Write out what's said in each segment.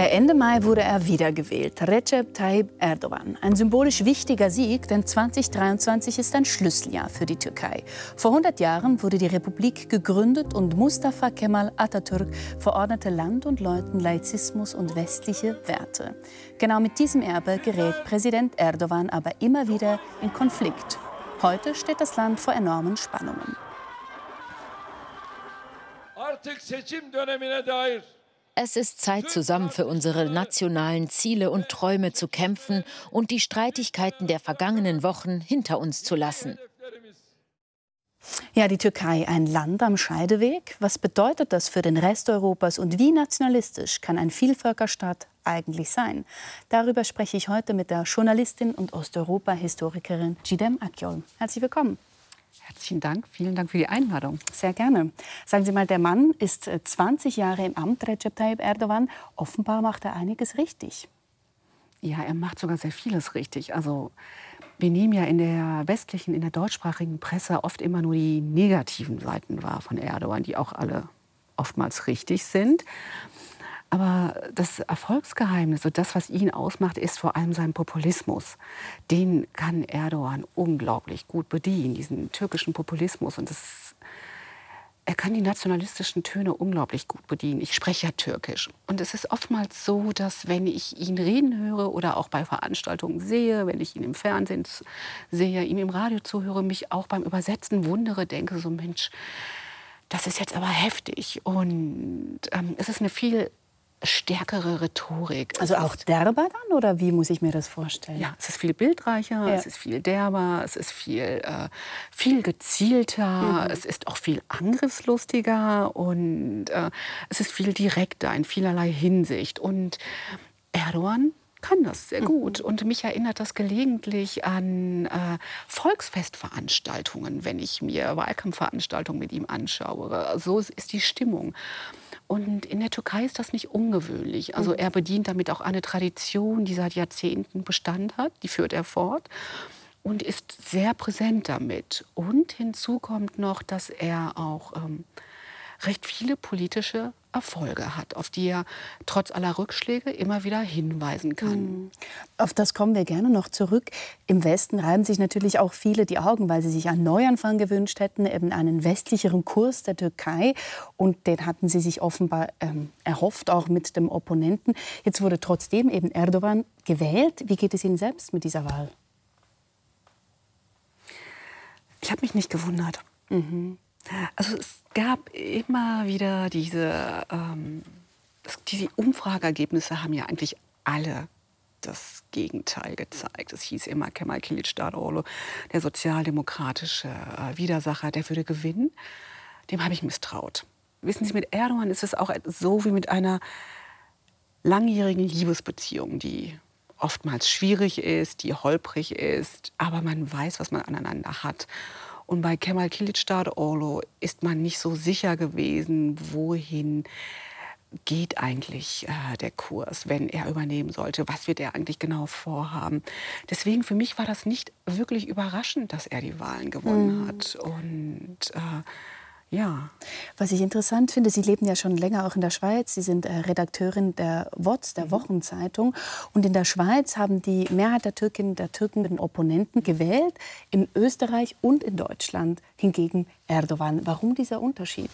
Ja, Ende Mai wurde er wiedergewählt, Recep Tayyip Erdogan. Ein symbolisch wichtiger Sieg, denn 2023 ist ein Schlüsseljahr für die Türkei. Vor 100 Jahren wurde die Republik gegründet und Mustafa Kemal Atatürk verordnete Land und Leuten Laizismus und westliche Werte. Genau mit diesem Erbe gerät Präsident Erdogan aber immer wieder in Konflikt. Heute steht das Land vor enormen Spannungen. Artık seçim dönemine dair es ist Zeit, zusammen für unsere nationalen Ziele und Träume zu kämpfen und die Streitigkeiten der vergangenen Wochen hinter uns zu lassen. Ja, die Türkei, ein Land am Scheideweg. Was bedeutet das für den Rest Europas und wie nationalistisch kann ein Vielvölkerstaat eigentlich sein? Darüber spreche ich heute mit der Journalistin und Osteuropa-Historikerin Cidem Akyol. Herzlich willkommen. Herzlichen Dank. Vielen Dank für die Einladung. Sehr gerne. Sagen Sie mal, der Mann ist 20 äh, Jahre im Amt, Recep Tayyip Erdogan. Offenbar macht er einiges richtig. Ja, er macht sogar sehr vieles richtig. Also wir nehmen ja in der westlichen, in der deutschsprachigen Presse oft immer nur die negativen Seiten wahr von Erdogan, die auch alle oftmals richtig sind. Aber das Erfolgsgeheimnis und das, was ihn ausmacht, ist vor allem sein Populismus. Den kann Erdogan unglaublich gut bedienen, diesen türkischen Populismus. Und das, er kann die nationalistischen Töne unglaublich gut bedienen. Ich spreche ja Türkisch. Und es ist oftmals so, dass wenn ich ihn reden höre oder auch bei Veranstaltungen sehe, wenn ich ihn im Fernsehen sehe, ihm im Radio zuhöre, mich auch beim Übersetzen wundere, denke so, Mensch, das ist jetzt aber heftig. Und ähm, es ist eine viel stärkere Rhetorik. Also auch derber dann oder wie muss ich mir das vorstellen? Ja, es ist viel bildreicher, ja. es ist viel derber, es ist viel, äh, viel gezielter, mhm. es ist auch viel angriffslustiger und äh, es ist viel direkter in vielerlei Hinsicht. Und Erdogan kann das sehr gut. Mhm. Und mich erinnert das gelegentlich an äh, Volksfestveranstaltungen, wenn ich mir Wahlkampfveranstaltungen mit ihm anschaue. So ist die Stimmung. Und in der Türkei ist das nicht ungewöhnlich. Also mhm. er bedient damit auch eine Tradition, die seit Jahrzehnten Bestand hat. Die führt er fort und ist sehr präsent damit. Und hinzu kommt noch, dass er auch ähm, recht viele politische Erfolge hat, auf die er trotz aller Rückschläge immer wieder hinweisen kann. Hm. Auf das kommen wir gerne noch zurück. Im Westen reiben sich natürlich auch viele die Augen, weil sie sich einen Neuanfang gewünscht hätten, eben einen westlicheren Kurs der Türkei. Und den hatten sie sich offenbar ähm, erhofft, auch mit dem Opponenten. Jetzt wurde trotzdem eben Erdogan gewählt. Wie geht es Ihnen selbst mit dieser Wahl? Ich habe mich nicht gewundert. Mhm. Also es gab immer wieder diese, ähm, diese Umfrageergebnisse haben ja eigentlich alle das Gegenteil gezeigt. Es hieß immer, Kemal Kılıçdaroğlu, der sozialdemokratische äh, Widersacher, der würde gewinnen. Dem habe ich misstraut. Wissen Sie, mit Erdogan ist es auch so wie mit einer langjährigen Liebesbeziehung, die oftmals schwierig ist, die holprig ist, aber man weiß, was man aneinander hat. Und bei Kemal Kılıçdaroğlu ist man nicht so sicher gewesen, wohin geht eigentlich äh, der Kurs, wenn er übernehmen sollte? Was wird er eigentlich genau vorhaben? Deswegen für mich war das nicht wirklich überraschend, dass er die Wahlen gewonnen mhm. hat. Und äh, ja. Was ich interessant finde, Sie leben ja schon länger auch in der Schweiz. Sie sind äh, Redakteurin der WOTS, der mhm. Wochenzeitung. Und in der Schweiz haben die Mehrheit der Türkinnen der Türken den Opponenten gewählt. In Österreich und in Deutschland hingegen Erdogan. Warum dieser Unterschied?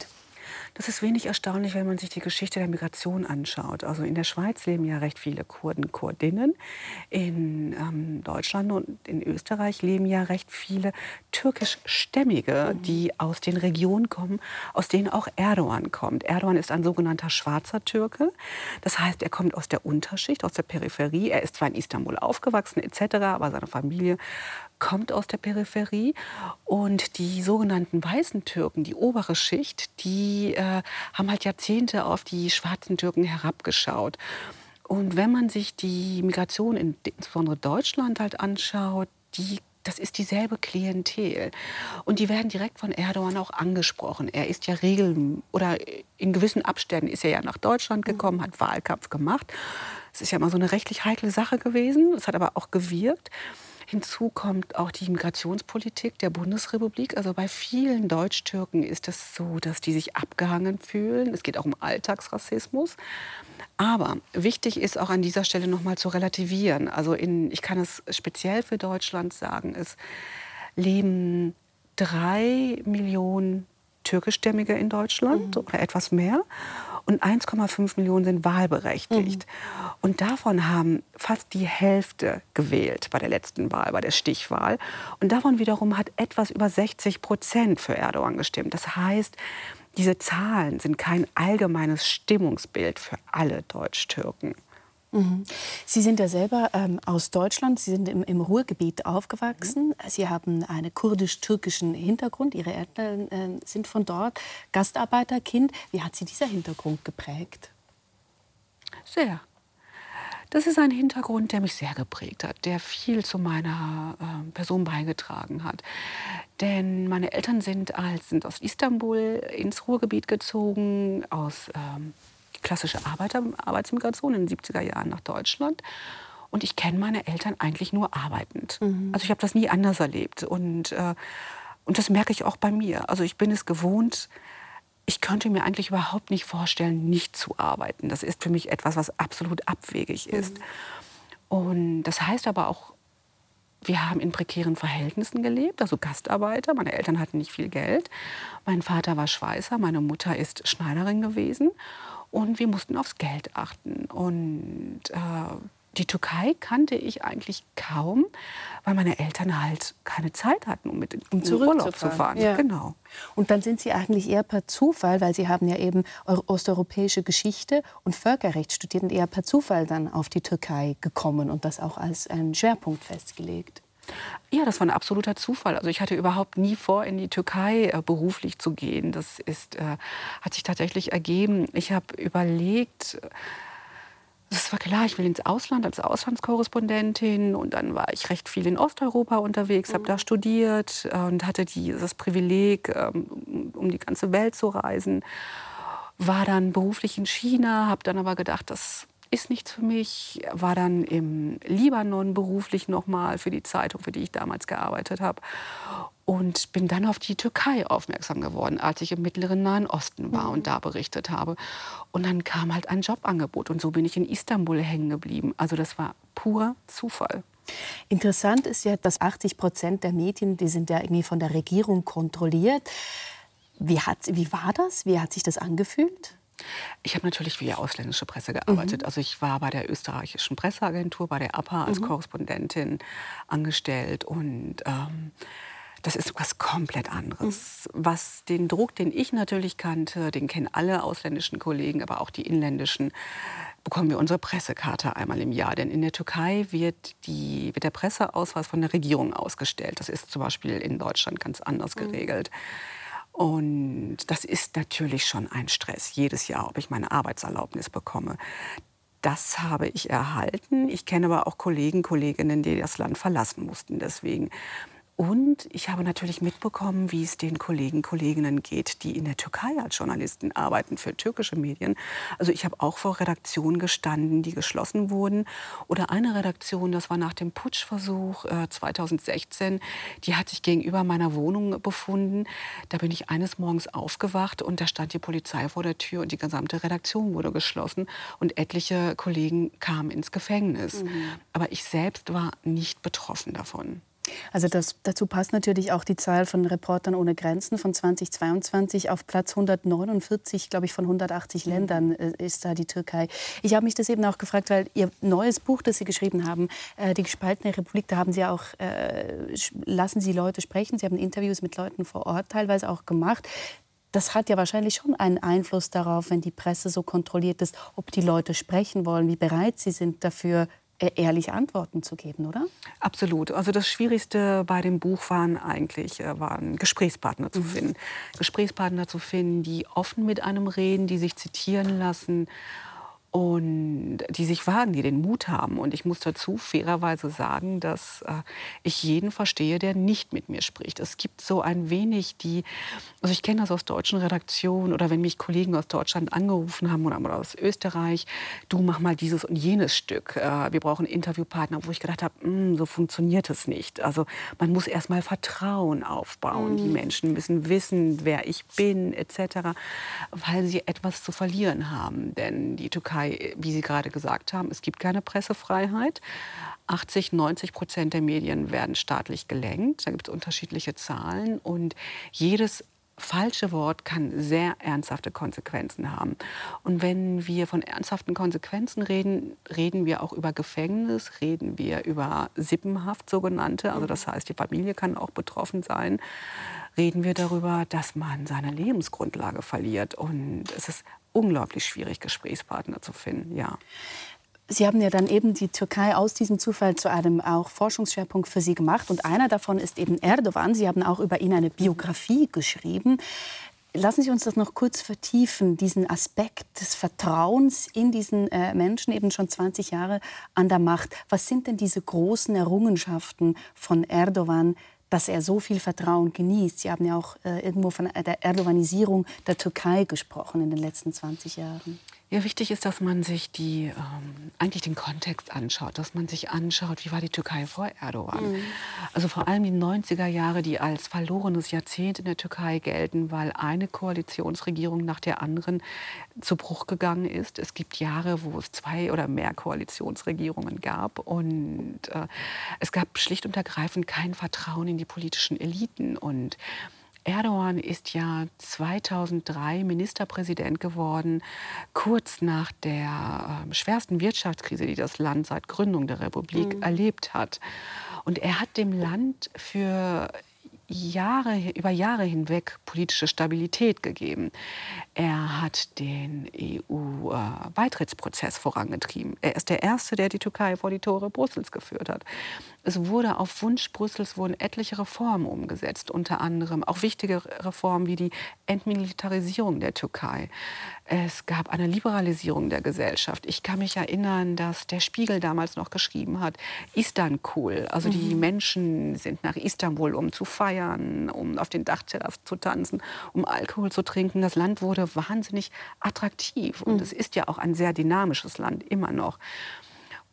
Das ist wenig erstaunlich, wenn man sich die Geschichte der Migration anschaut. Also in der Schweiz leben ja recht viele Kurden, Kurdinnen. In ähm, Deutschland und in Österreich leben ja recht viele türkischstämmige, mhm. die aus den Regionen kommen, aus denen auch Erdogan kommt. Erdogan ist ein sogenannter schwarzer Türke. Das heißt, er kommt aus der Unterschicht, aus der Peripherie. Er ist zwar in Istanbul aufgewachsen etc., aber seine Familie kommt aus der Peripherie und die sogenannten weißen Türken, die obere Schicht, die äh, haben halt Jahrzehnte auf die schwarzen Türken herabgeschaut. Und wenn man sich die Migration in insbesondere Deutschland halt anschaut, die das ist dieselbe Klientel. Und die werden direkt von Erdogan auch angesprochen. Er ist ja regel oder in gewissen Abständen ist er ja nach Deutschland gekommen, hat Wahlkampf gemacht. Es ist ja immer so eine rechtlich heikle Sache gewesen. Es hat aber auch gewirkt. Hinzu kommt auch die Migrationspolitik der Bundesrepublik. Also bei vielen Deutsch-Türken ist es so, dass die sich abgehangen fühlen. Es geht auch um Alltagsrassismus. Aber wichtig ist auch an dieser Stelle noch mal zu relativieren. Also in, ich kann es speziell für Deutschland sagen, es leben drei Millionen türkischstämmige in Deutschland mhm. oder etwas mehr und 1,5 Millionen sind wahlberechtigt. Mhm. Und davon haben fast die Hälfte gewählt bei der letzten Wahl, bei der Stichwahl. Und davon wiederum hat etwas über 60 Prozent für Erdogan gestimmt. Das heißt, diese Zahlen sind kein allgemeines Stimmungsbild für alle Deutsch-Türken. Mhm. Sie sind ja selber ähm, aus Deutschland, Sie sind im, im Ruhrgebiet aufgewachsen. Mhm. Sie haben einen kurdisch-türkischen Hintergrund, Ihre Eltern äh, sind von dort, Gastarbeiterkind. Wie hat Sie dieser Hintergrund geprägt? Sehr. Das ist ein Hintergrund, der mich sehr geprägt hat, der viel zu meiner äh, Person beigetragen hat. Denn meine Eltern sind, als, sind aus Istanbul ins Ruhrgebiet gezogen, aus ähm, klassische Arbeiter, Arbeitsmigration in den 70er Jahren nach Deutschland. Und ich kenne meine Eltern eigentlich nur arbeitend. Mhm. Also ich habe das nie anders erlebt. Und, äh, und das merke ich auch bei mir. Also ich bin es gewohnt, ich könnte mir eigentlich überhaupt nicht vorstellen, nicht zu arbeiten. Das ist für mich etwas, was absolut abwegig ist. Mhm. Und das heißt aber auch, wir haben in prekären Verhältnissen gelebt, also Gastarbeiter. Meine Eltern hatten nicht viel Geld. Mein Vater war Schweißer, meine Mutter ist Schneiderin gewesen und wir mussten aufs Geld achten. Und äh, die Türkei kannte ich eigentlich kaum, weil meine Eltern halt keine Zeit hatten, um mit in um Urlaub zu fahren. Ja. Genau. Und dann sind Sie eigentlich eher per Zufall, weil Sie haben ja eben osteuropäische Geschichte und Völkerrecht studiert und eher per Zufall dann auf die Türkei gekommen und das auch als einen Schwerpunkt festgelegt. Ja, das war ein absoluter Zufall. Also ich hatte überhaupt nie vor, in die Türkei äh, beruflich zu gehen. Das ist, äh, hat sich tatsächlich ergeben. Ich habe überlegt, es war klar, ich will ins Ausland als Auslandskorrespondentin und dann war ich recht viel in Osteuropa unterwegs, habe da mhm. studiert äh, und hatte die, das Privileg, ähm, um die ganze Welt zu reisen. War dann beruflich in China, habe dann aber gedacht, das ist nichts für mich. War dann im Libanon beruflich nochmal für die Zeitung, für die ich damals gearbeitet habe. Und bin dann auf die Türkei aufmerksam geworden, als ich im mittleren Nahen Osten war mhm. und da berichtet habe. Und dann kam halt ein Jobangebot und so bin ich in Istanbul hängen geblieben. Also das war pur Zufall. Interessant ist ja, dass 80 Prozent der Medien, die sind ja irgendwie von der Regierung kontrolliert. Wie, hat, wie war das? Wie hat sich das angefühlt? Ich habe natürlich für die ausländische Presse gearbeitet. Mhm. Also ich war bei der österreichischen Presseagentur, bei der APA als mhm. Korrespondentin angestellt und ähm, das ist was komplett anderes. Mhm. Was den Druck, den ich natürlich kannte, den kennen alle ausländischen Kollegen, aber auch die inländischen, bekommen wir unsere Pressekarte einmal im Jahr. Denn in der Türkei wird, die, wird der Presseausweis von der Regierung ausgestellt. Das ist zum Beispiel in Deutschland ganz anders mhm. geregelt. Und das ist natürlich schon ein Stress, jedes Jahr, ob ich meine Arbeitserlaubnis bekomme. Das habe ich erhalten. Ich kenne aber auch Kollegen, Kolleginnen, die das Land verlassen mussten. Deswegen und ich habe natürlich mitbekommen, wie es den Kollegen, Kolleginnen geht, die in der Türkei als Journalisten arbeiten für türkische Medien. Also ich habe auch vor Redaktionen gestanden, die geschlossen wurden. Oder eine Redaktion, das war nach dem Putschversuch äh, 2016, die hat sich gegenüber meiner Wohnung befunden. Da bin ich eines Morgens aufgewacht und da stand die Polizei vor der Tür und die gesamte Redaktion wurde geschlossen und etliche Kollegen kamen ins Gefängnis. Mhm. Aber ich selbst war nicht betroffen davon. Also das, dazu passt natürlich auch die Zahl von Reportern ohne Grenzen von 2022 auf Platz 149, glaube ich, von 180 mhm. Ländern äh, ist da die Türkei. Ich habe mich das eben auch gefragt, weil Ihr neues Buch, das Sie geschrieben haben, äh, die gespaltene Republik, da haben Sie auch äh, lassen Sie Leute sprechen. Sie haben Interviews mit Leuten vor Ort teilweise auch gemacht. Das hat ja wahrscheinlich schon einen Einfluss darauf, wenn die Presse so kontrolliert ist, ob die Leute sprechen wollen, wie bereit sie sind dafür, äh, ehrliche Antworten zu geben, oder? Absolut. Also das Schwierigste bei dem Buch waren eigentlich äh, waren Gesprächspartner zu mhm. finden. Gesprächspartner zu finden, die offen mit einem reden, die sich zitieren lassen und die sich wagen, die den Mut haben. Und ich muss dazu fairerweise sagen, dass äh, ich jeden verstehe, der nicht mit mir spricht. Es gibt so ein wenig die, also ich kenne das aus deutschen Redaktionen oder wenn mich Kollegen aus Deutschland angerufen haben oder, oder aus Österreich, du mach mal dieses und jenes Stück. Äh, wir brauchen Interviewpartner, wo ich gedacht habe, hm, so funktioniert es nicht. Also man muss erst mal Vertrauen aufbauen. Mhm. Die Menschen müssen wissen, wer ich bin etc., weil sie etwas zu verlieren haben. Denn die Türkei Türkei, wie Sie gerade gesagt haben, es gibt keine Pressefreiheit. 80, 90 Prozent der Medien werden staatlich gelenkt. Da gibt es unterschiedliche Zahlen. Und jedes falsche Wort kann sehr ernsthafte Konsequenzen haben. Und wenn wir von ernsthaften Konsequenzen reden, reden wir auch über Gefängnis, reden wir über Sippenhaft sogenannte, also das heißt, die Familie kann auch betroffen sein, reden wir darüber, dass man seine Lebensgrundlage verliert. Und es ist unglaublich schwierig, Gesprächspartner zu finden. Ja. Sie haben ja dann eben die Türkei aus diesem Zufall zu einem auch Forschungsschwerpunkt für Sie gemacht. Und einer davon ist eben Erdogan. Sie haben auch über ihn eine Biografie geschrieben. Lassen Sie uns das noch kurz vertiefen, diesen Aspekt des Vertrauens in diesen äh, Menschen, eben schon 20 Jahre an der Macht. Was sind denn diese großen Errungenschaften von Erdogan, dass er so viel Vertrauen genießt. Sie haben ja auch äh, irgendwo von der Erdoganisierung der Türkei gesprochen in den letzten 20 Jahren. Ja, wichtig ist, dass man sich die, ähm, eigentlich den Kontext anschaut, dass man sich anschaut, wie war die Türkei vor Erdogan. Mhm. Also vor allem die 90er Jahre, die als verlorenes Jahrzehnt in der Türkei gelten, weil eine Koalitionsregierung nach der anderen zu Bruch gegangen ist. Es gibt Jahre, wo es zwei oder mehr Koalitionsregierungen gab und äh, es gab schlicht und ergreifend kein Vertrauen in die politischen Eliten und Erdogan ist ja 2003 Ministerpräsident geworden, kurz nach der äh, schwersten Wirtschaftskrise, die das Land seit Gründung der Republik mhm. erlebt hat. Und er hat dem Land für Jahre, über Jahre hinweg politische Stabilität gegeben. Er hat den EU-Beitrittsprozess vorangetrieben. Er ist der Erste, der die Türkei vor die Tore Brüssels geführt hat. Es wurde auf Wunsch Brüssels wurden etliche Reformen umgesetzt, unter anderem auch wichtige Reformen wie die Entmilitarisierung der Türkei. Es gab eine Liberalisierung der Gesellschaft. Ich kann mich erinnern, dass der Spiegel damals noch geschrieben hat, Istanbul, also mhm. die Menschen sind nach Istanbul, um zu feiern, um auf den Dachterrassen zu tanzen, um Alkohol zu trinken. Das Land wurde wahnsinnig attraktiv und mhm. es ist ja auch ein sehr dynamisches Land immer noch.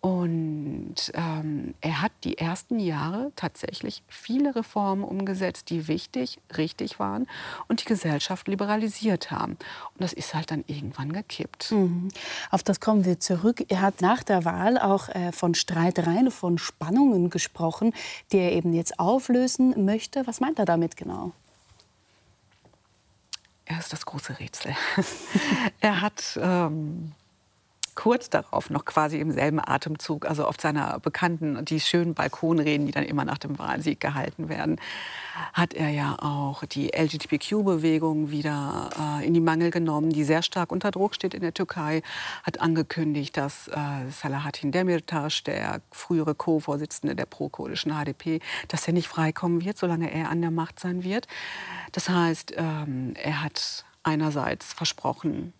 Und ähm, er hat die ersten Jahre tatsächlich viele Reformen umgesetzt, die wichtig, richtig waren und die Gesellschaft liberalisiert haben. Und das ist halt dann irgendwann gekippt. Mhm. Auf das kommen wir zurück. Er hat nach der Wahl auch äh, von Streitereien, von Spannungen gesprochen, die er eben jetzt auflösen möchte. Was meint er damit genau? Er ist das große Rätsel. er hat ähm, kurz darauf noch quasi im selben Atemzug, also auf seiner bekannten, die schönen Balkonreden, die dann immer nach dem Wahlsieg gehalten werden, hat er ja auch die LGBTQ-Bewegung wieder äh, in die Mangel genommen, die sehr stark unter Druck steht in der Türkei, hat angekündigt, dass äh, Salahattin Demirtas, der frühere Co-Vorsitzende der pro-kurdischen HDP, dass er nicht freikommen wird, solange er an der Macht sein wird. Das heißt, ähm, er hat einerseits versprochen,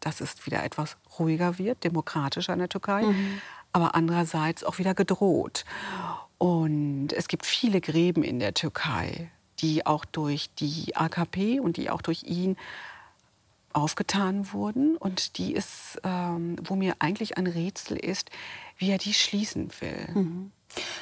dass es wieder etwas ruhiger wird, demokratischer in der Türkei, mhm. aber andererseits auch wieder gedroht. Und es gibt viele Gräben in der Türkei, die auch durch die AKP und die auch durch ihn aufgetan wurden und die ist, ähm, wo mir eigentlich ein Rätsel ist, wie er die schließen will. Mhm.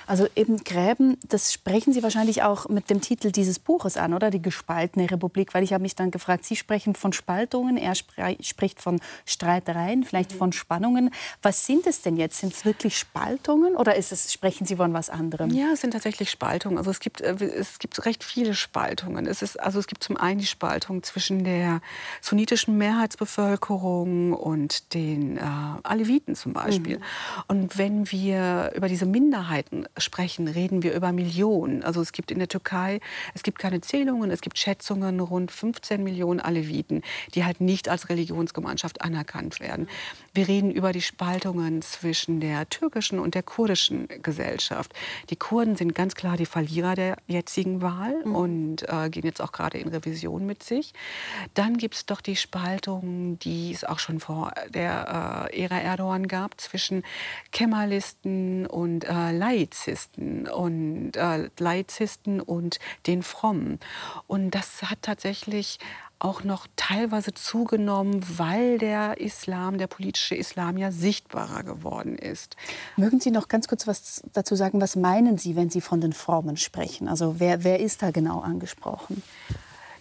Also eben Gräben, das sprechen Sie wahrscheinlich auch mit dem Titel dieses Buches an, oder? Die gespaltene Republik. Weil ich habe mich dann gefragt, Sie sprechen von Spaltungen, er spre spricht von Streitereien, vielleicht von Spannungen. Was sind es denn jetzt? Sind es wirklich Spaltungen oder ist es, sprechen Sie von was anderem? Ja, es sind tatsächlich Spaltungen. Also es gibt, äh, es gibt recht viele Spaltungen. Es, ist, also es gibt zum einen die Spaltung zwischen der sunnitischen Mehrheitsbevölkerung und den äh, Aleviten zum Beispiel. Mhm. Und wenn wir über diese Minderheit Einheiten sprechen, reden wir über Millionen. Also es gibt in der Türkei, es gibt keine Zählungen, es gibt Schätzungen, rund 15 Millionen Aleviten, die halt nicht als Religionsgemeinschaft anerkannt werden. Wir reden über die Spaltungen zwischen der türkischen und der kurdischen Gesellschaft. Die Kurden sind ganz klar die Verlierer der jetzigen Wahl mhm. und äh, gehen jetzt auch gerade in Revision mit sich. Dann gibt es doch die Spaltung, die es auch schon vor der äh, Ära Erdogan gab, zwischen Kemalisten und äh, Laizisten und äh, Laizisten und den Frommen. Und das hat tatsächlich auch noch teilweise zugenommen, weil der Islam, der politische Islam ja sichtbarer geworden ist. Mögen Sie noch ganz kurz was dazu sagen? Was meinen Sie, wenn Sie von den Frommen sprechen? Also wer, wer ist da genau angesprochen?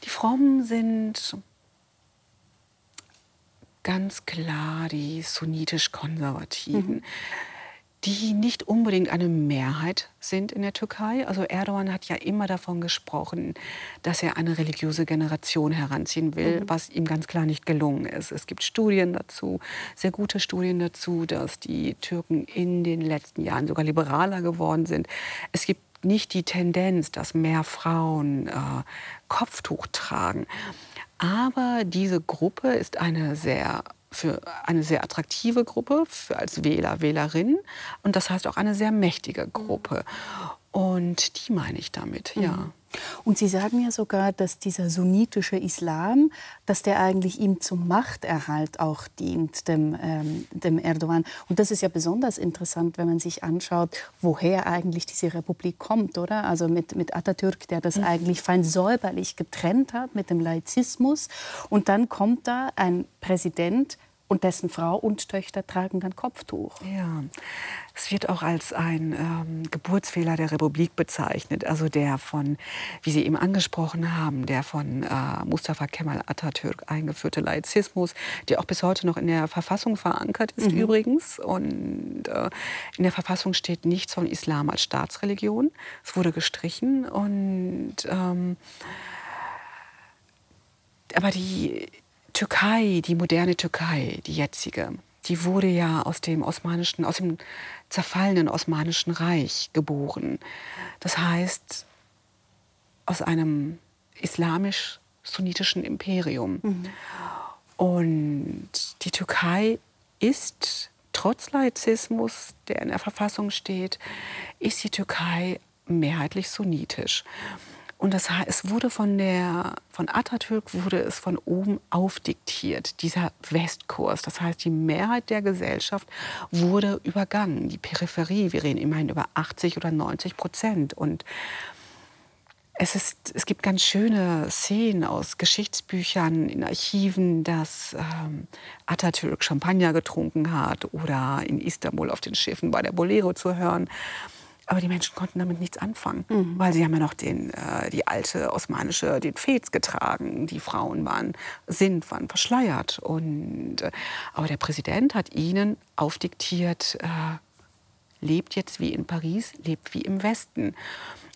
Die Frommen sind ganz klar die sunnitisch-konservativen. Mhm die nicht unbedingt eine Mehrheit sind in der Türkei. Also Erdogan hat ja immer davon gesprochen, dass er eine religiöse Generation heranziehen will, mhm. was ihm ganz klar nicht gelungen ist. Es gibt Studien dazu, sehr gute Studien dazu, dass die Türken in den letzten Jahren sogar liberaler geworden sind. Es gibt nicht die Tendenz, dass mehr Frauen äh, Kopftuch tragen. Aber diese Gruppe ist eine sehr für eine sehr attraktive Gruppe, für als Wähler, Wählerin. Und das heißt auch eine sehr mächtige Gruppe. Und die meine ich damit, ja. Mhm. Und Sie sagen ja sogar, dass dieser sunnitische Islam, dass der eigentlich ihm zum Machterhalt auch dient, dem, ähm, dem Erdogan. Und das ist ja besonders interessant, wenn man sich anschaut, woher eigentlich diese Republik kommt, oder? Also mit, mit Atatürk, der das mhm. eigentlich fein säuberlich getrennt hat mit dem Laizismus. Und dann kommt da ein Präsident, und dessen Frau und Töchter tragen dann Kopftuch. Ja, es wird auch als ein ähm, Geburtsfehler der Republik bezeichnet, also der von, wie Sie eben angesprochen haben, der von äh, Mustafa Kemal Atatürk eingeführte Laizismus, der auch bis heute noch in der Verfassung verankert ist mhm. übrigens. Und äh, in der Verfassung steht nichts von Islam als Staatsreligion. Es wurde gestrichen und ähm, aber die Türkei, die moderne Türkei, die jetzige, die wurde ja aus dem osmanischen, aus dem zerfallenen osmanischen Reich geboren. Das heißt, aus einem islamisch-sunnitischen Imperium. Mhm. Und die Türkei ist trotz Laizismus, der in der Verfassung steht, ist die Türkei mehrheitlich sunnitisch. Und das es wurde von, der, von Atatürk wurde es von oben aufdiktiert, dieser Westkurs. Das heißt, die Mehrheit der Gesellschaft wurde übergangen. Die Peripherie, wir reden immerhin über 80 oder 90 Prozent. Und es, ist, es gibt ganz schöne Szenen aus Geschichtsbüchern, in Archiven, dass ähm, Atatürk Champagner getrunken hat oder in Istanbul auf den Schiffen bei der Bolero zu hören. Aber die Menschen konnten damit nichts anfangen, mhm. weil sie haben ja noch den, äh, die alte osmanische, den Fez getragen. Die Frauen waren, sind, waren verschleiert. Und, äh, aber der Präsident hat ihnen aufdiktiert, äh, lebt jetzt wie in Paris, lebt wie im Westen.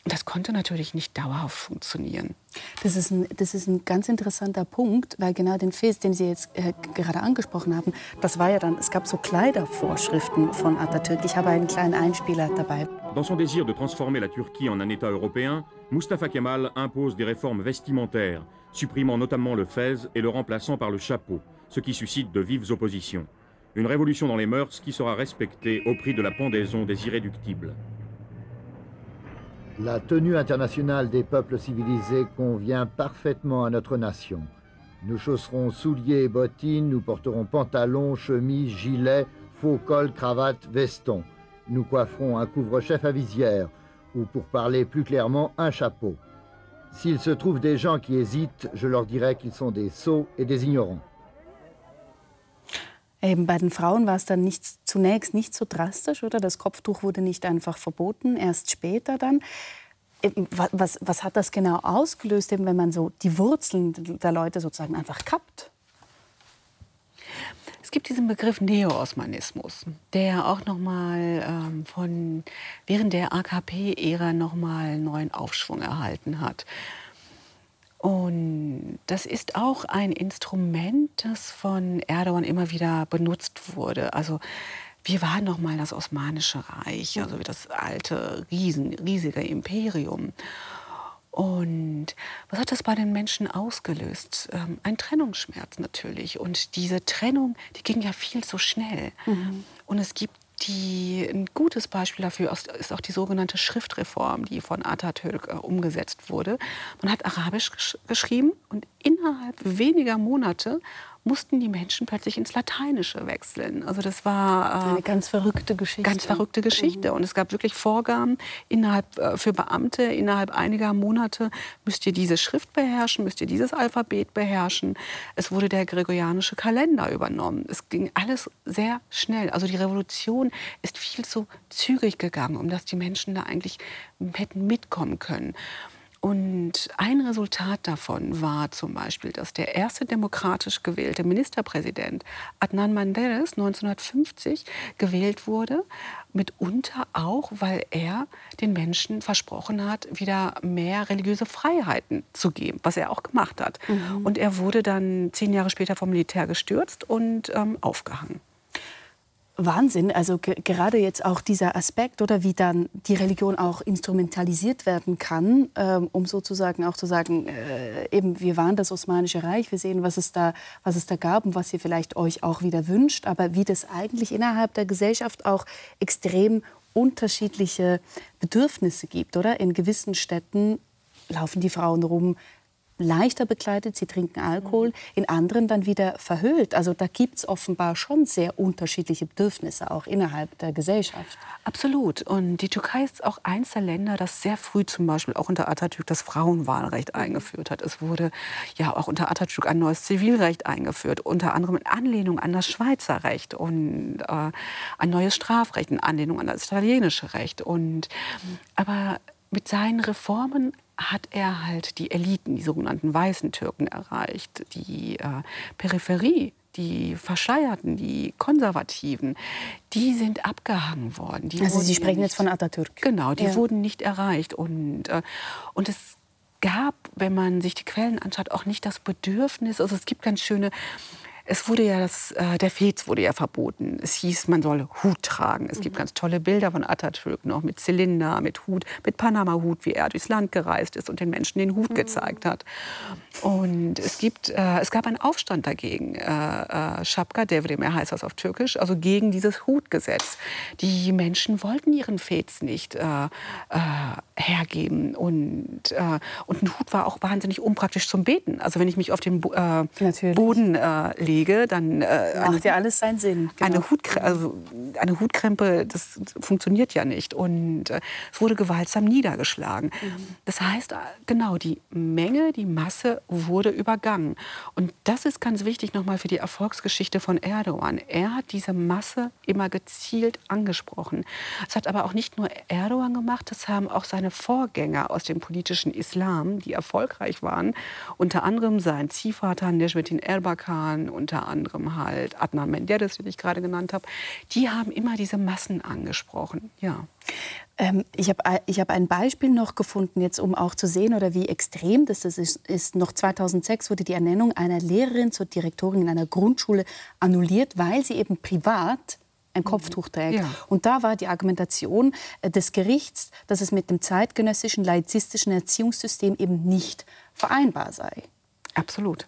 Das konnte natürlich nicht dauerhaft funktionieren. Das ist, ein, das ist ein ganz interessanter Punkt, weil genau den Fest, den Sie jetzt äh, gerade angesprochen haben, das war ja dann, es gab so Kleidervorschriften von Atatürk. Ich habe einen kleinen Einspieler dabei. Dans son désir de transformer la Turquie en un État européen, Mustafa Kemal impose des réformes vestimentaires, supprimant notamment le fez et le remplaçant par le chapeau, ce qui suscite de vives oppositions. Une révolution dans les mœurs qui sera respectée au prix de la pendaison des irréductibles. La tenue internationale des peuples civilisés convient parfaitement à notre nation. Nous chausserons souliers et bottines, nous porterons pantalons, chemises, gilets, faux cols, cravates, vestons. Nous coifferons un couvre-chef à visière, ou pour parler plus clairement, un chapeau. S'il se trouve des gens qui hésitent, je leur dirai qu'ils sont des sots et des ignorants. Eben bei den Frauen war es dann nicht, zunächst nicht so drastisch, oder? Das Kopftuch wurde nicht einfach verboten, erst später dann. Was, was hat das genau ausgelöst, eben, wenn man so die Wurzeln der Leute sozusagen einfach kappt? Es gibt diesen Begriff Neo-Osmanismus, der auch noch mal ähm, von während der AKP-Ära noch mal neuen Aufschwung erhalten hat. Und das ist auch ein Instrument, das von Erdogan immer wieder benutzt wurde. Also wir waren noch mal das Osmanische Reich, also das alte, riesen, riesige Imperium. Und was hat das bei den Menschen ausgelöst? Ähm, ein Trennungsschmerz natürlich. Und diese Trennung, die ging ja viel zu schnell. Mhm. Und es gibt die, ein gutes Beispiel dafür ist auch die sogenannte Schriftreform, die von Atatürk äh, umgesetzt wurde. Man hat Arabisch gesch geschrieben und innerhalb weniger Monate mussten die Menschen plötzlich ins Lateinische wechseln. Also das war äh, eine ganz verrückte Geschichte. Ganz verrückte Geschichte. Mhm. Und es gab wirklich Vorgaben innerhalb äh, für Beamte innerhalb einiger Monate müsst ihr diese Schrift beherrschen, müsst ihr dieses Alphabet beherrschen. Es wurde der gregorianische Kalender übernommen. Es ging alles sehr schnell. Also die Revolution ist viel zu zügig gegangen, um dass die Menschen da eigentlich hätten mitkommen können. Und ein Resultat davon war zum Beispiel, dass der erste demokratisch gewählte Ministerpräsident Adnan Menderes 1950 gewählt wurde, mitunter auch, weil er den Menschen versprochen hat, wieder mehr religiöse Freiheiten zu geben, was er auch gemacht hat. Mhm. Und er wurde dann zehn Jahre später vom Militär gestürzt und ähm, aufgehangen. Wahnsinn. Also gerade jetzt auch dieser Aspekt oder wie dann die Religion auch instrumentalisiert werden kann, ähm, um sozusagen auch zu sagen, äh, eben wir waren das Osmanische Reich, wir sehen, was es da, was es da gab und was ihr vielleicht euch auch wieder wünscht, aber wie das eigentlich innerhalb der Gesellschaft auch extrem unterschiedliche Bedürfnisse gibt, oder? In gewissen Städten laufen die Frauen rum leichter bekleidet, sie trinken Alkohol, mhm. in anderen dann wieder verhüllt. Also da gibt es offenbar schon sehr unterschiedliche Bedürfnisse auch innerhalb der Gesellschaft. Absolut. Und die Türkei ist auch eins der Länder, das sehr früh zum Beispiel auch unter Atatürk das Frauenwahlrecht mhm. eingeführt hat. Es wurde ja auch unter Atatürk ein neues Zivilrecht eingeführt, unter anderem in Anlehnung an das Schweizer Recht und äh, ein neues Strafrecht in Anlehnung an das italienische Recht. Und, aber mit seinen Reformen hat er halt die Eliten, die sogenannten weißen Türken erreicht, die äh, Peripherie die Verschleierten, die Konservativen, die sind abgehangen worden. Die also Sie sprechen nicht, jetzt von Atatürk. Genau, die ja. wurden nicht erreicht. Und, äh, und es gab, wenn man sich die Quellen anschaut, auch nicht das Bedürfnis, also es gibt ganz schöne es wurde ja das, äh, der Fez wurde ja verboten. Es hieß, man solle Hut tragen. Es mhm. gibt ganz tolle Bilder von Atatürk noch mit Zylinder, mit Hut, mit Panama-Hut, wie er durchs Land gereist ist und den Menschen den Hut mhm. gezeigt hat. Und es gibt, äh, es gab einen Aufstand dagegen. Äh, äh, Schapka Devrimir heißt das auf Türkisch, also gegen dieses Hutgesetz. Die Menschen wollten ihren Fez nicht äh, äh, hergeben und, äh, und ein Hut war auch wahnsinnig unpraktisch zum Beten. Also wenn ich mich auf den Bo Boden lege lege, dann äh, macht ja alles seinen Sinn. Genau. Eine, Hutkrempe, also eine Hutkrempe, das funktioniert ja nicht. Und äh, es wurde gewaltsam niedergeschlagen. Mhm. Das heißt, genau, die Menge, die Masse wurde übergangen. Und das ist ganz wichtig nochmal für die Erfolgsgeschichte von Erdogan. Er hat diese Masse immer gezielt angesprochen. Das hat aber auch nicht nur Erdogan gemacht, das haben auch seine Vorgänger aus dem politischen Islam, die erfolgreich waren. Unter anderem sein Ziehvater Necmettin Erbakan unter anderem halt Adnan Menderes, den ich gerade genannt habe, die haben immer diese Massen angesprochen. Ja. Ähm, ich habe ich hab ein Beispiel noch gefunden, jetzt um auch zu sehen, oder wie extrem das ist, ist. Noch 2006 wurde die Ernennung einer Lehrerin zur Direktorin in einer Grundschule annulliert, weil sie eben privat ein Kopftuch trägt. Ja. Und da war die Argumentation äh, des Gerichts, dass es mit dem zeitgenössischen laizistischen Erziehungssystem eben nicht vereinbar sei. Absolut.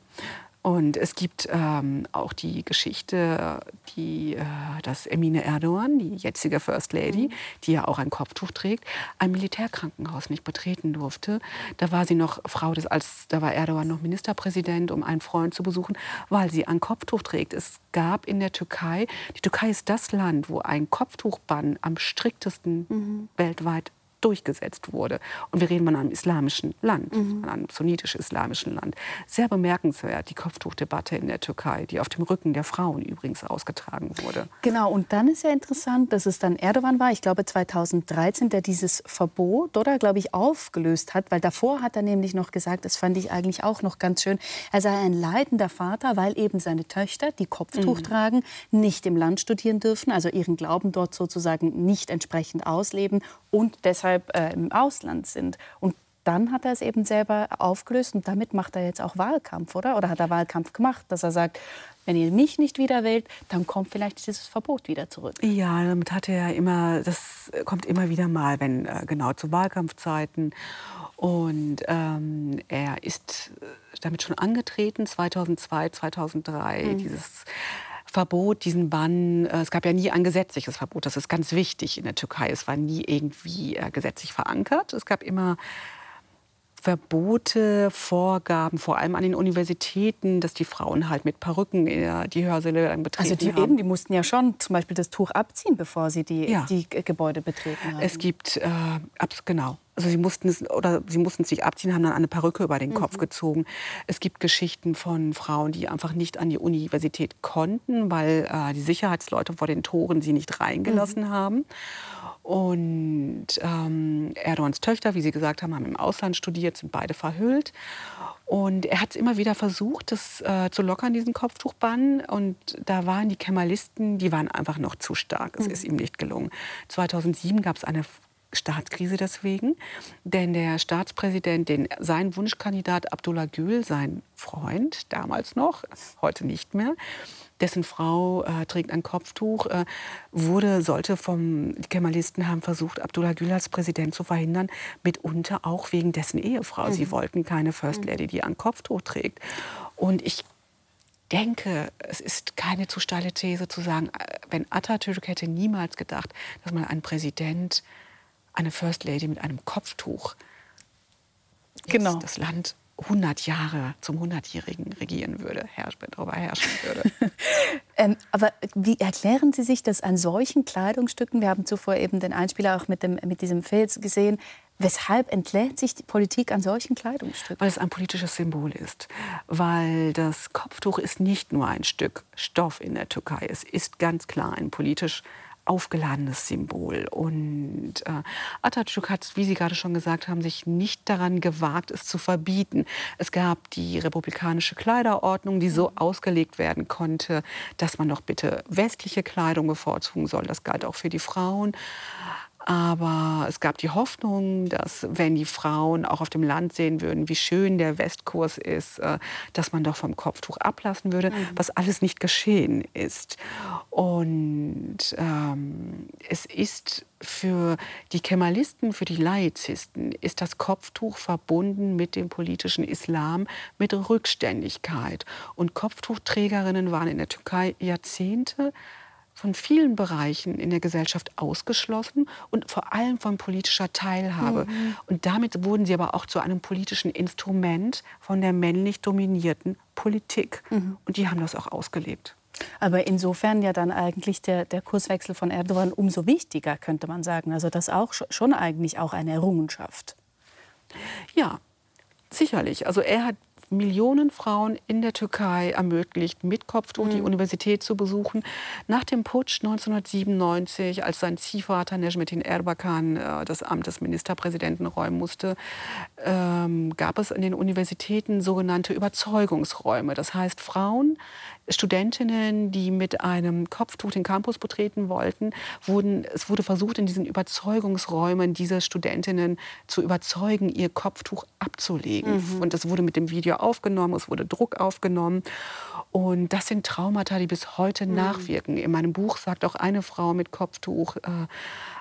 Und es gibt ähm, auch die Geschichte, die, äh, dass Emine Erdogan, die jetzige First Lady, mhm. die ja auch ein Kopftuch trägt, ein Militärkrankenhaus nicht betreten durfte. Da war sie noch Frau des, als da war Erdogan noch Ministerpräsident, um einen Freund zu besuchen, weil sie ein Kopftuch trägt. Es gab in der Türkei, die Türkei ist das Land, wo ein Kopftuchbann am striktesten mhm. weltweit durchgesetzt wurde. Und wir reden von einem islamischen Land, mhm. einem sunnitisch-islamischen Land. Sehr bemerkenswert die Kopftuchdebatte in der Türkei, die auf dem Rücken der Frauen übrigens ausgetragen wurde. Genau, und dann ist ja interessant, dass es dann Erdogan war, ich glaube 2013, der dieses Verbot, oder glaube ich, aufgelöst hat, weil davor hat er nämlich noch gesagt, das fand ich eigentlich auch noch ganz schön, er sei ein leidender Vater, weil eben seine Töchter, die Kopftuch mhm. tragen, nicht im Land studieren dürfen, also ihren Glauben dort sozusagen nicht entsprechend ausleben und deshalb äh, im Ausland sind. Und dann hat er es eben selber aufgelöst und damit macht er jetzt auch Wahlkampf, oder? Oder hat er Wahlkampf gemacht, dass er sagt, wenn ihr mich nicht wieder wählt, dann kommt vielleicht dieses Verbot wieder zurück. Ja, damit hat er immer, das kommt immer wieder mal, wenn äh, genau zu Wahlkampfzeiten. Und ähm, er ist äh, damit schon angetreten, 2002, 2003, mhm. dieses Verbot, diesen Bann. Äh, es gab ja nie ein gesetzliches Verbot. Das ist ganz wichtig in der Türkei. Es war nie irgendwie äh, gesetzlich verankert. Es gab immer Verbote, Vorgaben, vor allem an den Universitäten, dass die Frauen halt mit Perücken die Hörsäle dann betreten Also die haben. eben, die mussten ja schon zum Beispiel das Tuch abziehen, bevor sie die, ja. die Gebäude betreten haben. Es gibt, äh, genau, also sie mussten es oder sie mussten sich abziehen, haben dann eine Perücke über den mhm. Kopf gezogen. Es gibt Geschichten von Frauen, die einfach nicht an die Universität konnten, weil äh, die Sicherheitsleute vor den Toren sie nicht reingelassen mhm. haben. Und ähm, Erdogans Töchter, wie Sie gesagt haben, haben im Ausland studiert, sind beide verhüllt. Und er hat es immer wieder versucht, das äh, zu lockern, diesen Kopftuchbann. Und da waren die Kemalisten, die waren einfach noch zu stark. Es mhm. ist ihm nicht gelungen. 2007 gab es eine Staatskrise deswegen, denn der Staatspräsident, den, sein Wunschkandidat Abdullah Gül, sein Freund, damals noch, heute nicht mehr, dessen Frau äh, trägt ein Kopftuch, äh, wurde, sollte vom, die Kemalisten haben versucht, Abdullah Gül als Präsident zu verhindern, mitunter auch wegen dessen Ehefrau. Mhm. Sie wollten keine First mhm. Lady, die ein Kopftuch trägt. Und ich denke, es ist keine zu steile These zu sagen, äh, wenn Atatürk hätte niemals gedacht, dass man einen Präsident, eine First Lady mit einem Kopftuch genau. das Land 100 Jahre zum 100-Jährigen regieren würde, herrsch, darüber herrschen würde. ähm, aber wie erklären Sie sich das an solchen Kleidungsstücken? Wir haben zuvor eben den Einspieler auch mit, dem, mit diesem Filz gesehen. Weshalb entlädt sich die Politik an solchen Kleidungsstücken? Weil es ein politisches Symbol ist. Weil das Kopftuch ist nicht nur ein Stück Stoff in der Türkei. Es ist ganz klar ein politisch aufgeladenes Symbol. Und äh, Atatürk hat, wie Sie gerade schon gesagt haben, sich nicht daran gewagt, es zu verbieten. Es gab die republikanische Kleiderordnung, die so ausgelegt werden konnte, dass man doch bitte westliche Kleidung bevorzugen soll. Das galt auch für die Frauen. Aber es gab die Hoffnung, dass wenn die Frauen auch auf dem Land sehen würden, wie schön der Westkurs ist, äh, dass man doch vom Kopftuch ablassen würde, mhm. was alles nicht geschehen ist. Und ähm, es ist für die Kemalisten, für die Laizisten, ist das Kopftuch verbunden mit dem politischen Islam, mit Rückständigkeit. Und Kopftuchträgerinnen waren in der Türkei Jahrzehnte von vielen Bereichen in der Gesellschaft ausgeschlossen und vor allem von politischer Teilhabe. Mhm. Und damit wurden sie aber auch zu einem politischen Instrument von der männlich dominierten Politik. Mhm. Und die haben das auch ausgelebt. Aber insofern ja dann eigentlich der, der Kurswechsel von Erdogan umso wichtiger, könnte man sagen. Also das auch schon eigentlich auch eine Errungenschaft. Ja, sicherlich. Also er hat Millionen Frauen in der Türkei ermöglicht, mit Kopftuch die mhm. Universität zu besuchen. Nach dem Putsch 1997, als sein Ziehvater Necmettin Erbakan äh, das Amt des Ministerpräsidenten räumen musste, ähm, gab es in den Universitäten sogenannte Überzeugungsräume. Das heißt, Frauen, Studentinnen, die mit einem Kopftuch den Campus betreten wollten, wurden, es wurde versucht, in diesen Überzeugungsräumen diese Studentinnen zu überzeugen, ihr Kopftuch abzulegen. Mhm. Und das wurde mit dem Video aufgenommen, es wurde Druck aufgenommen. Und das sind Traumata, die bis heute mhm. nachwirken. In meinem Buch sagt auch eine Frau mit Kopftuch, äh,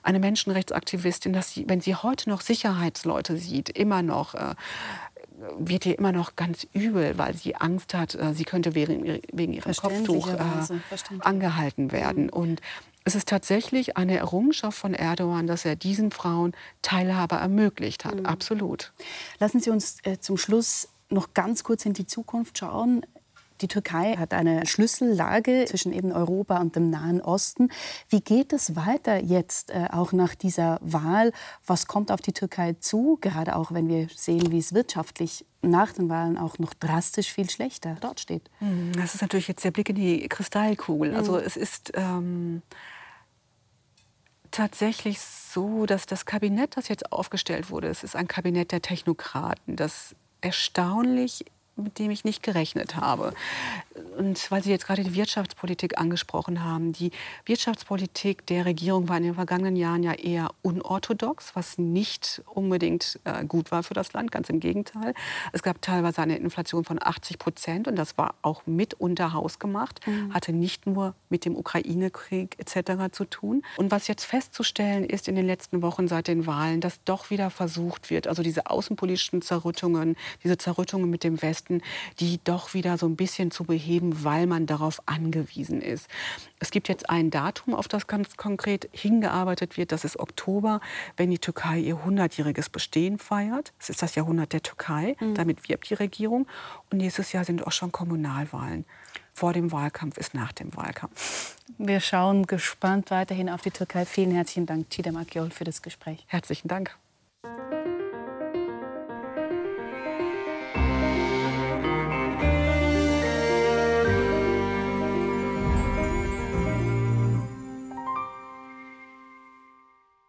eine Menschenrechtsaktivistin, dass sie, wenn sie heute noch Sicherheitsleute sieht, immer noch äh, wird ihr immer noch ganz übel, weil sie Angst hat, äh, sie könnte wegen, wegen ihrem Kopftuch äh, angehalten werden. Mhm. Und es ist tatsächlich eine Errungenschaft von Erdogan, dass er diesen Frauen Teilhabe ermöglicht hat. Mhm. Absolut. Lassen Sie uns äh, zum Schluss noch ganz kurz in die Zukunft schauen. Die Türkei hat eine Schlüssellage zwischen eben Europa und dem Nahen Osten. Wie geht es weiter jetzt, äh, auch nach dieser Wahl? Was kommt auf die Türkei zu? Gerade auch, wenn wir sehen, wie es wirtschaftlich nach den Wahlen auch noch drastisch viel schlechter dort steht. Mhm, das ist natürlich jetzt der Blick in die Kristallkugel. Mhm. Also es ist ähm, tatsächlich so, dass das Kabinett, das jetzt aufgestellt wurde, es ist ein Kabinett der Technokraten, das erstaunlich mit dem ich nicht gerechnet habe. und weil Sie jetzt gerade die Wirtschaftspolitik angesprochen haben, die Wirtschaftspolitik der Regierung war in den vergangenen Jahren ja eher unorthodox, was nicht unbedingt äh, gut war für das Land, ganz im Gegenteil. Es gab teilweise eine Inflation von 80 Prozent und das war auch mit unter Haus gemacht, mhm. hatte nicht nur mit dem Ukraine-Krieg etc. zu tun. Und was jetzt festzustellen ist in den letzten Wochen seit den Wahlen, dass doch wieder versucht wird, also diese außenpolitischen Zerrüttungen, diese Zerrüttungen mit dem Westen, die doch wieder so ein bisschen zu beheben, weil man darauf angewiesen ist. Es gibt jetzt ein Datum, auf das ganz konkret hingearbeitet wird. Das ist Oktober, wenn die Türkei ihr 100-jähriges Bestehen feiert. Es ist das Jahrhundert der Türkei. Mhm. Damit wirbt die Regierung. Und nächstes Jahr sind auch schon Kommunalwahlen. Vor dem Wahlkampf ist nach dem Wahlkampf. Wir schauen gespannt weiterhin auf die Türkei. Vielen herzlichen Dank, Tida Makiol, für das Gespräch. Herzlichen Dank.